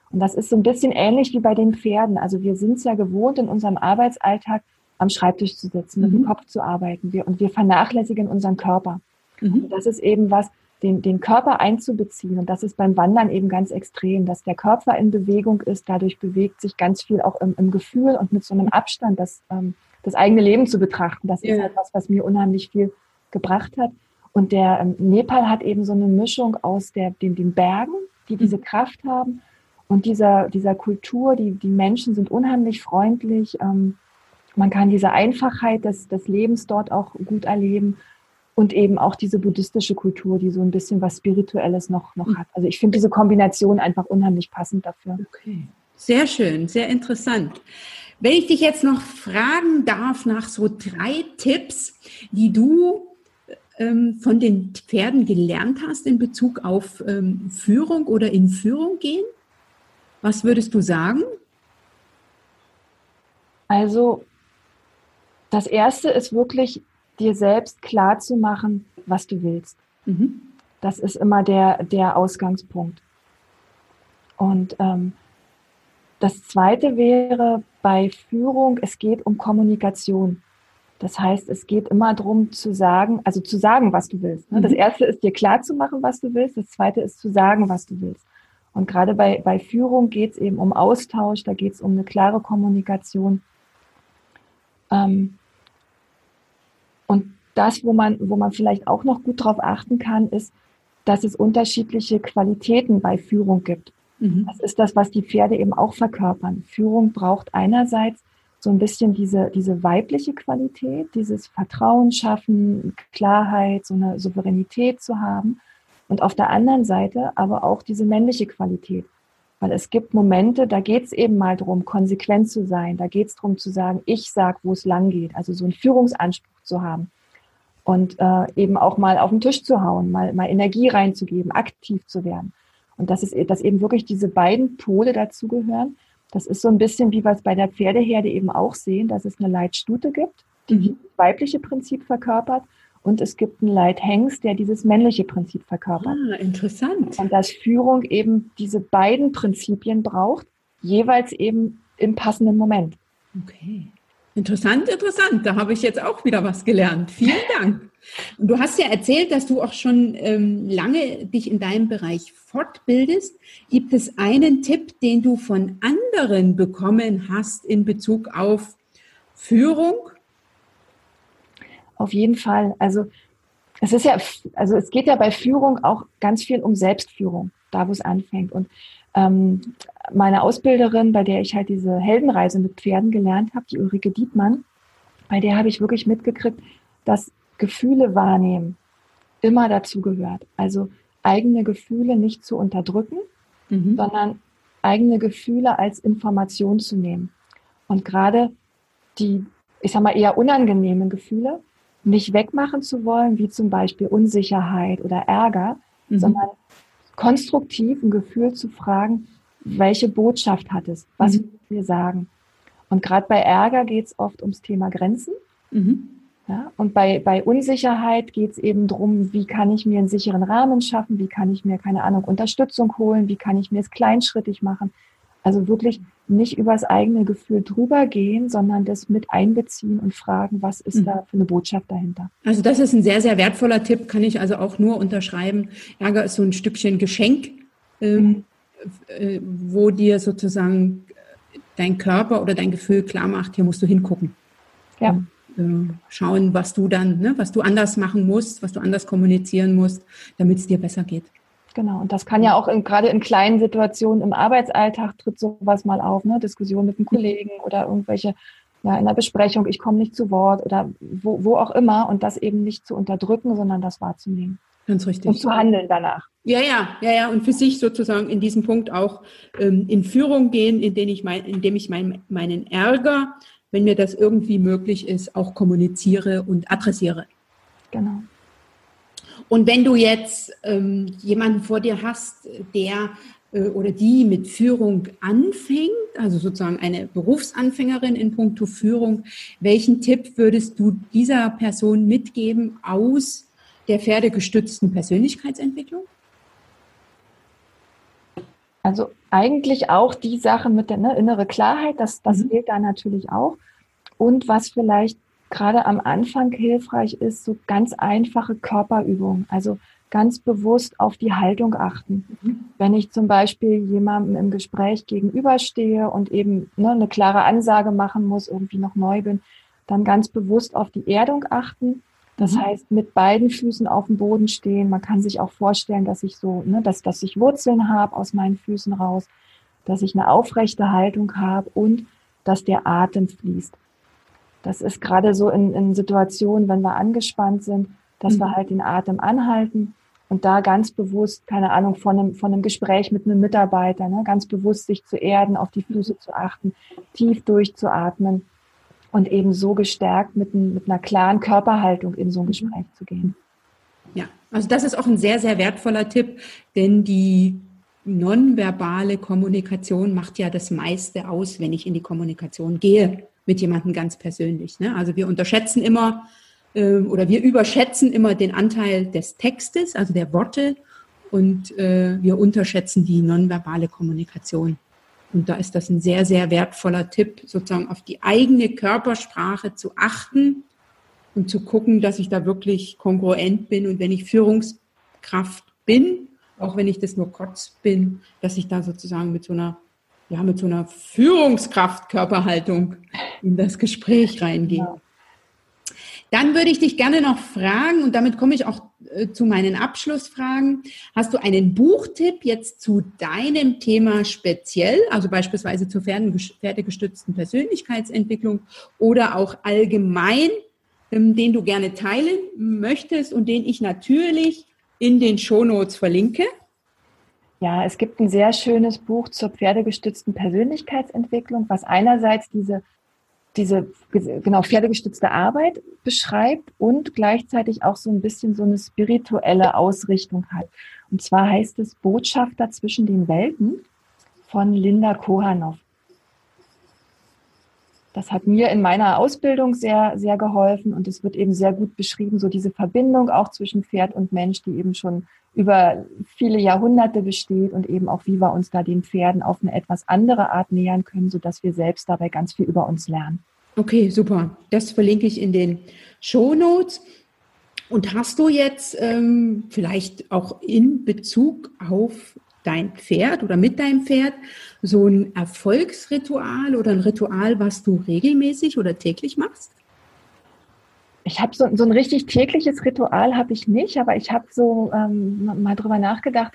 [SPEAKER 2] Und das ist so ein bisschen ähnlich wie bei den Pferden. Also wir sind es ja gewohnt, in unserem Arbeitsalltag am Schreibtisch zu sitzen, mit dem mhm. Kopf zu arbeiten. Wir, und wir vernachlässigen unseren Körper. Mhm. Und das ist eben was, den, den Körper einzubeziehen. Und das ist beim Wandern eben ganz extrem, dass der Körper in Bewegung ist. Dadurch bewegt sich ganz viel auch im, im Gefühl und mit so einem Abstand, das ähm, das eigene Leben zu betrachten. Das ja. ist halt was, was mir unheimlich viel gebracht hat. Und der ähm, Nepal hat eben so eine Mischung aus der, den, den Bergen, die diese mhm. Kraft haben, und dieser, dieser Kultur. Die, die Menschen sind unheimlich freundlich. Ähm, man kann diese Einfachheit des, des Lebens dort auch gut erleben. Und eben auch diese buddhistische Kultur, die so ein bisschen was Spirituelles noch, noch mhm. hat. Also ich finde diese Kombination einfach unheimlich passend dafür.
[SPEAKER 3] Okay. Sehr schön, sehr interessant. Wenn ich dich jetzt noch fragen darf nach so drei Tipps, die du ähm, von den Pferden gelernt hast in Bezug auf ähm, Führung oder in Führung gehen, was würdest du sagen?
[SPEAKER 2] Also das Erste ist wirklich dir selbst klar zu machen, was du willst. Mhm. Das ist immer der, der Ausgangspunkt. Und ähm, das Zweite wäre bei Führung, es geht um Kommunikation. Das heißt, es geht immer darum zu sagen, also zu sagen, was du willst. Ne? Das mhm. Erste ist dir klar zu machen, was du willst. Das Zweite ist zu sagen, was du willst. Und gerade bei, bei Führung geht es eben um Austausch, da geht es um eine klare Kommunikation. Ähm, und das, wo man, wo man vielleicht auch noch gut drauf achten kann, ist, dass es unterschiedliche Qualitäten bei Führung gibt. Mhm. Das ist das, was die Pferde eben auch verkörpern. Führung braucht einerseits so ein bisschen diese, diese weibliche Qualität, dieses Vertrauen schaffen, Klarheit, so eine Souveränität zu haben. Und auf der anderen Seite aber auch diese männliche Qualität. Weil es gibt Momente, da geht es eben mal darum, konsequent zu sein. Da geht es darum zu sagen, ich sag, wo es lang geht. Also so einen Führungsanspruch zu haben. Und äh, eben auch mal auf den Tisch zu hauen, mal, mal Energie reinzugeben, aktiv zu werden. Und das ist, dass eben wirklich diese beiden Pole dazugehören. Das ist so ein bisschen, wie wir es bei der Pferdeherde eben auch sehen, dass es eine Leitstute gibt, die mhm. das weibliche Prinzip verkörpert. Und es gibt einen Leithengst, der dieses männliche Prinzip verkörpert.
[SPEAKER 3] Ah, interessant.
[SPEAKER 2] Und dass Führung eben diese beiden Prinzipien braucht, jeweils eben im passenden Moment.
[SPEAKER 3] Okay. Interessant, interessant. Da habe ich jetzt auch wieder was gelernt. Vielen Dank. Und du hast ja erzählt, dass du auch schon ähm, lange dich in deinem Bereich fortbildest. Gibt es einen Tipp, den du von anderen bekommen hast in Bezug auf Führung?
[SPEAKER 2] Auf jeden Fall. Also es ist ja, also es geht ja bei Führung auch ganz viel um Selbstführung, da wo es anfängt. Und ähm, meine Ausbilderin, bei der ich halt diese Heldenreise mit Pferden gelernt habe, die Ulrike Dietmann, bei der habe ich wirklich mitgekriegt, dass Gefühle wahrnehmen immer dazu gehört. Also eigene Gefühle nicht zu unterdrücken, mhm. sondern eigene Gefühle als Information zu nehmen. Und gerade die, ich sag mal, eher unangenehmen Gefühle nicht wegmachen zu wollen, wie zum Beispiel Unsicherheit oder Ärger, mhm. sondern konstruktiv ein Gefühl zu fragen, welche Botschaft hat es? Was mhm. will wir sagen? Und gerade bei Ärger geht es oft ums Thema Grenzen. Mhm. Ja, und bei, bei Unsicherheit geht es eben darum, wie kann ich mir einen sicheren Rahmen schaffen, wie kann ich mir, keine Ahnung, Unterstützung holen, wie kann ich mir es kleinschrittig machen. Also wirklich nicht übers eigene Gefühl drüber gehen, sondern das mit einbeziehen und fragen, was ist mhm. da für eine Botschaft dahinter.
[SPEAKER 3] Also das ist ein sehr, sehr wertvoller Tipp, kann ich also auch nur unterschreiben. Ärger ist so ein Stückchen Geschenk, ähm, mhm. Äh, wo dir sozusagen dein Körper oder dein Gefühl klar macht, hier musst du hingucken. Ja. Und, äh, schauen, was du dann, ne, was du anders machen musst, was du anders kommunizieren musst, damit es dir besser geht.
[SPEAKER 2] Genau, und das kann ja auch in, gerade in kleinen Situationen im Arbeitsalltag tritt sowas mal auf, ne? Diskussion mit einem Kollegen oder irgendwelche, ja, in der Besprechung, ich komme nicht zu Wort oder wo, wo auch immer und das eben nicht zu unterdrücken, sondern das wahrzunehmen.
[SPEAKER 3] Ganz richtig.
[SPEAKER 2] Und zu handeln danach.
[SPEAKER 3] Ja, ja, ja, ja. Und für sich sozusagen in diesem Punkt auch ähm, in Führung gehen, indem ich, mein, indem ich mein, meinen Ärger, wenn mir das irgendwie möglich ist, auch kommuniziere und adressiere.
[SPEAKER 2] Genau.
[SPEAKER 3] Und wenn du jetzt ähm, jemanden vor dir hast, der äh, oder die mit Führung anfängt, also sozusagen eine Berufsanfängerin in puncto Führung, welchen Tipp würdest du dieser Person mitgeben aus der pferdegestützten Persönlichkeitsentwicklung?
[SPEAKER 2] Also eigentlich auch die Sache mit der ne, innere Klarheit, das, das mhm. gilt da natürlich auch. Und was vielleicht gerade am Anfang hilfreich ist, so ganz einfache Körperübungen. Also ganz bewusst auf die Haltung achten. Mhm. Wenn ich zum Beispiel jemandem im Gespräch gegenüberstehe und eben ne, eine klare Ansage machen muss, irgendwie noch neu bin, dann ganz bewusst auf die Erdung achten. Das mhm. heißt, mit beiden Füßen auf dem Boden stehen. Man kann sich auch vorstellen, dass ich so, ne, dass, dass ich Wurzeln habe aus meinen Füßen raus, dass ich eine aufrechte Haltung habe und dass der Atem fließt. Das ist gerade so in, in Situationen, wenn wir angespannt sind, dass mhm. wir halt den Atem anhalten und da ganz bewusst, keine Ahnung, von einem, von einem Gespräch mit einem Mitarbeiter, ne, ganz bewusst sich zu erden, auf die Füße zu achten, tief durchzuatmen und eben so gestärkt mit, mit einer klaren Körperhaltung in so ein mhm. Gespräch zu gehen.
[SPEAKER 3] Ja, also das ist auch ein sehr, sehr wertvoller Tipp, denn die nonverbale Kommunikation macht ja das meiste aus, wenn ich in die Kommunikation gehe mit jemandem ganz persönlich. Ne? Also wir unterschätzen immer äh, oder wir überschätzen immer den Anteil des Textes, also der Worte, und äh, wir unterschätzen die nonverbale Kommunikation. Und da ist das ein sehr, sehr wertvoller Tipp, sozusagen auf die eigene Körpersprache zu achten und zu gucken, dass ich da wirklich kongruent bin. Und wenn ich Führungskraft bin, auch wenn ich das nur kurz bin, dass ich da sozusagen mit so einer ja, mit so einer Führungskraft Körperhaltung in das Gespräch reingehen. Ja. Dann würde ich dich gerne noch fragen, und damit komme ich auch äh, zu meinen Abschlussfragen. Hast du einen Buchtipp jetzt zu deinem Thema speziell, also beispielsweise zur pferdegestützten Persönlichkeitsentwicklung oder auch allgemein, ähm, den du gerne teilen möchtest und den ich natürlich in den Shownotes verlinke?
[SPEAKER 2] Ja, es gibt ein sehr schönes Buch zur pferdegestützten Persönlichkeitsentwicklung, was einerseits diese, diese genau pferdegestützte Arbeit beschreibt und gleichzeitig auch so ein bisschen so eine spirituelle Ausrichtung hat. Und zwar heißt es Botschafter zwischen den Welten von Linda Kohanow. Das hat mir in meiner Ausbildung sehr, sehr geholfen und es wird eben sehr gut beschrieben, so diese Verbindung auch zwischen Pferd und Mensch, die eben schon über viele Jahrhunderte besteht und eben auch, wie wir uns da den Pferden auf eine etwas andere Art nähern können, sodass wir selbst dabei ganz viel über uns lernen.
[SPEAKER 3] Okay, super. Das verlinke ich in den Show Notes. Und hast du jetzt ähm, vielleicht auch in Bezug auf dein Pferd oder mit deinem Pferd so ein Erfolgsritual oder ein Ritual, was du regelmäßig oder täglich machst?
[SPEAKER 2] Ich habe so, so ein richtig tägliches Ritual habe ich nicht, aber ich habe so ähm, mal drüber nachgedacht.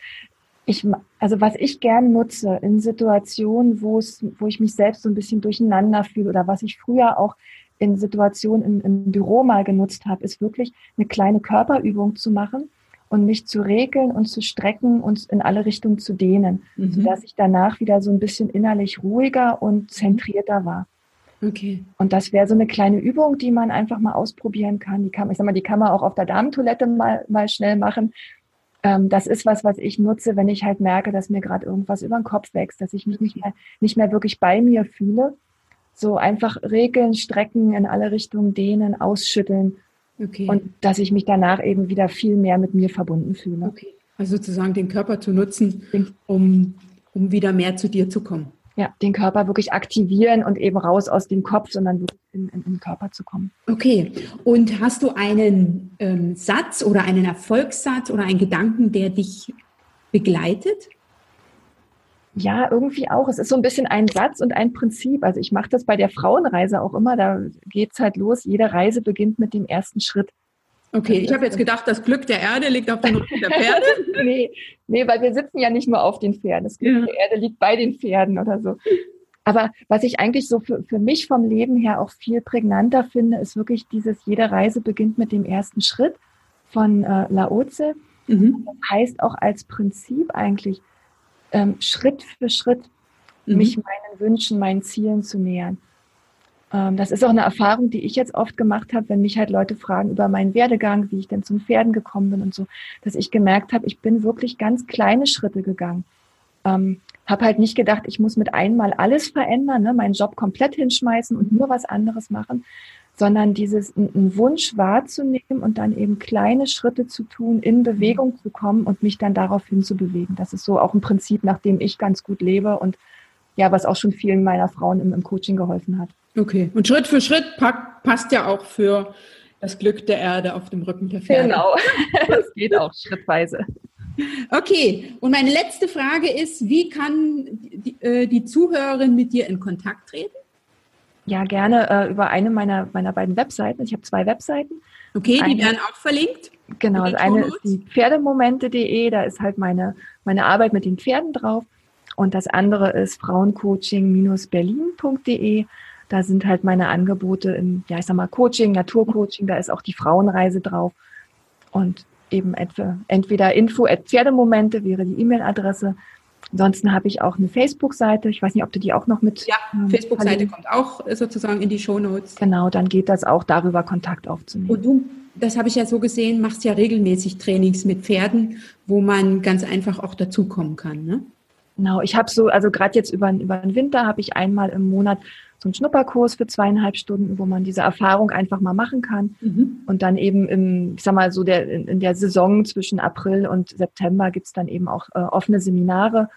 [SPEAKER 2] Ich, also was ich gern nutze in Situationen, wo es, wo ich mich selbst so ein bisschen durcheinander fühle oder was ich früher auch in Situationen im, im Büro mal genutzt habe, ist wirklich eine kleine Körperübung zu machen und mich zu regeln und zu strecken und in alle Richtungen zu dehnen, mhm. sodass ich danach wieder so ein bisschen innerlich ruhiger und zentrierter war. Okay. Und das wäre so eine kleine Übung, die man einfach mal ausprobieren kann. Die kann, ich sag mal, die kann man auch auf der Damentoilette mal, mal schnell machen. Ähm, das ist was, was ich nutze, wenn ich halt merke, dass mir gerade irgendwas über den Kopf wächst, dass ich mich nicht mehr, nicht mehr wirklich bei mir fühle. So einfach regeln, strecken, in alle Richtungen dehnen, ausschütteln. Okay. Und dass ich mich danach eben wieder viel mehr mit mir verbunden fühle. Okay.
[SPEAKER 3] Also sozusagen den Körper zu nutzen, um, um wieder mehr zu dir zu kommen
[SPEAKER 2] ja, den Körper wirklich aktivieren und eben raus aus dem Kopf, sondern wirklich in, in, in den Körper zu kommen.
[SPEAKER 3] Okay. Und hast du einen ähm, Satz oder einen Erfolgssatz oder einen Gedanken, der dich begleitet?
[SPEAKER 2] Ja, irgendwie auch. Es ist so ein bisschen ein Satz und ein Prinzip. Also ich mache das bei der Frauenreise auch immer. Da geht's halt los. Jede Reise beginnt mit dem ersten Schritt.
[SPEAKER 3] Okay, ich habe jetzt gedacht, das Glück der Erde liegt auf dem Rücken der [LAUGHS] Pferde.
[SPEAKER 2] nee, nee, weil wir sitzen ja nicht nur auf den Pferden. Das Glück ja. der Erde liegt bei den Pferden oder so. Aber was ich eigentlich so für, für mich vom Leben her auch viel prägnanter finde, ist wirklich dieses, jede Reise beginnt mit dem ersten Schritt von äh, Laoze. Mhm. Das heißt auch als Prinzip eigentlich, ähm, Schritt für Schritt mhm. mich meinen Wünschen, meinen Zielen zu nähern. Ähm, das ist auch eine Erfahrung, die ich jetzt oft gemacht habe, wenn mich halt Leute fragen über meinen Werdegang, wie ich denn zum Pferden gekommen bin und so, dass ich gemerkt habe, ich bin wirklich ganz kleine Schritte gegangen. Ähm, habe halt nicht gedacht, ich muss mit einmal alles verändern, ne, meinen Job komplett hinschmeißen und nur was anderes machen, sondern dieses einen Wunsch wahrzunehmen und dann eben kleine Schritte zu tun, in Bewegung zu kommen und mich dann darauf hinzubewegen. Das ist so auch ein Prinzip, nach dem ich ganz gut lebe und ja, was auch schon vielen meiner Frauen im, im Coaching geholfen hat.
[SPEAKER 3] Okay, und Schritt für Schritt passt ja auch für das Glück der Erde auf dem Rücken der Pferde.
[SPEAKER 2] Genau, [LAUGHS] das geht auch schrittweise.
[SPEAKER 3] Okay, und meine letzte Frage ist, wie kann die, äh, die Zuhörerin mit dir in Kontakt treten?
[SPEAKER 2] Ja, gerne äh, über eine meiner, meiner beiden Webseiten. Ich habe zwei Webseiten.
[SPEAKER 3] Okay, die eine, werden auch verlinkt.
[SPEAKER 2] Genau, also eine ist die Pferdemomente.de, da ist halt meine, meine Arbeit mit den Pferden drauf. Und das andere ist frauencoaching-berlin.de. Da sind halt meine Angebote im, ja, ich sag mal, Coaching, Naturcoaching, da ist auch die Frauenreise drauf. Und eben etwa, entweder info at Pferdemomente wäre die E-Mail-Adresse. Ansonsten habe ich auch eine Facebook-Seite. Ich weiß nicht, ob du die auch noch mit.
[SPEAKER 3] Ja, ähm, Facebook-Seite kommt auch sozusagen in die Show Notes.
[SPEAKER 2] Genau, dann geht das auch darüber, Kontakt aufzunehmen.
[SPEAKER 3] Und du, das habe ich ja so gesehen, machst ja regelmäßig Trainings mit Pferden, wo man ganz einfach auch dazukommen kann, ne?
[SPEAKER 2] Genau, ich habe so, also gerade jetzt über, über den Winter habe ich einmal im Monat so einen Schnupperkurs für zweieinhalb Stunden, wo man diese Erfahrung einfach mal machen kann. Mhm. Und dann eben im, ich sag mal so, der, in, in der Saison zwischen April und September gibt's dann eben auch äh, offene Seminare.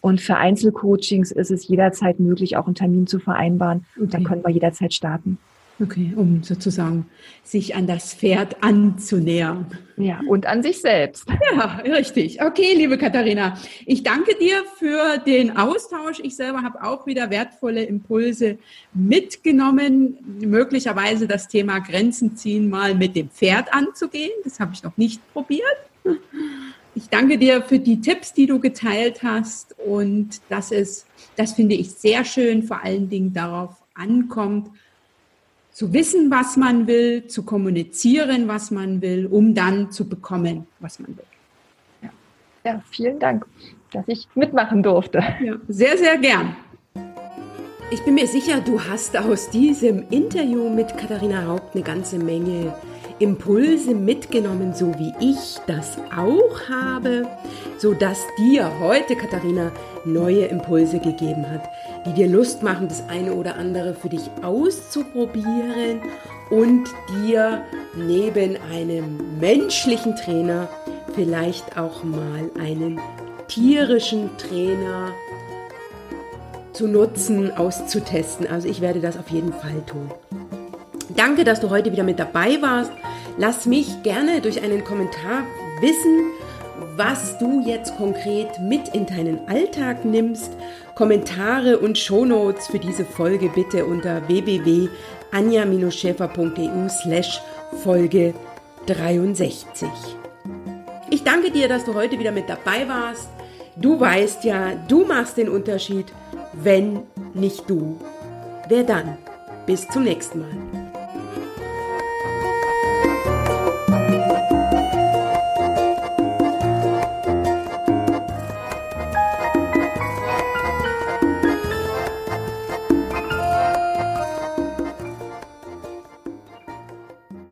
[SPEAKER 2] Und für Einzelcoachings ist es jederzeit möglich, auch einen Termin zu vereinbaren. Und dann können wir jederzeit starten.
[SPEAKER 1] Okay, um sozusagen sich an das Pferd anzunähern.
[SPEAKER 2] Ja, und an sich selbst.
[SPEAKER 1] Ja, richtig. Okay, liebe Katharina, ich danke dir für den Austausch. Ich selber habe auch wieder wertvolle Impulse mitgenommen, möglicherweise das Thema Grenzen ziehen mal mit dem Pferd anzugehen. Das habe ich noch nicht probiert. Ich danke dir für die Tipps, die du geteilt hast und dass es, das finde ich sehr schön, vor allen Dingen darauf ankommt, zu wissen, was man will, zu kommunizieren, was man will, um dann zu bekommen, was man will.
[SPEAKER 2] Ja, ja vielen Dank, dass ich mitmachen durfte.
[SPEAKER 1] Ja, sehr, sehr gern. Ich bin mir sicher, du hast aus diesem Interview mit Katharina Haupt eine ganze Menge Impulse mitgenommen, so wie ich das auch habe, so dass dir heute, Katharina, neue Impulse gegeben hat, die dir Lust machen, das eine oder andere für dich auszuprobieren und dir neben einem menschlichen Trainer vielleicht auch mal einen tierischen Trainer zu nutzen, auszutesten. Also ich werde das auf jeden Fall tun. Danke, dass du heute wieder mit dabei warst. Lass mich gerne durch einen Kommentar wissen, was du jetzt konkret mit in deinen Alltag nimmst. Kommentare und Shownotes für diese Folge bitte unter www.anja-schäfer.eu slash Folge 63. Ich danke dir, dass du heute wieder mit dabei warst. Du weißt ja, du machst den Unterschied. Wenn nicht du, wer dann? Bis zum nächsten Mal.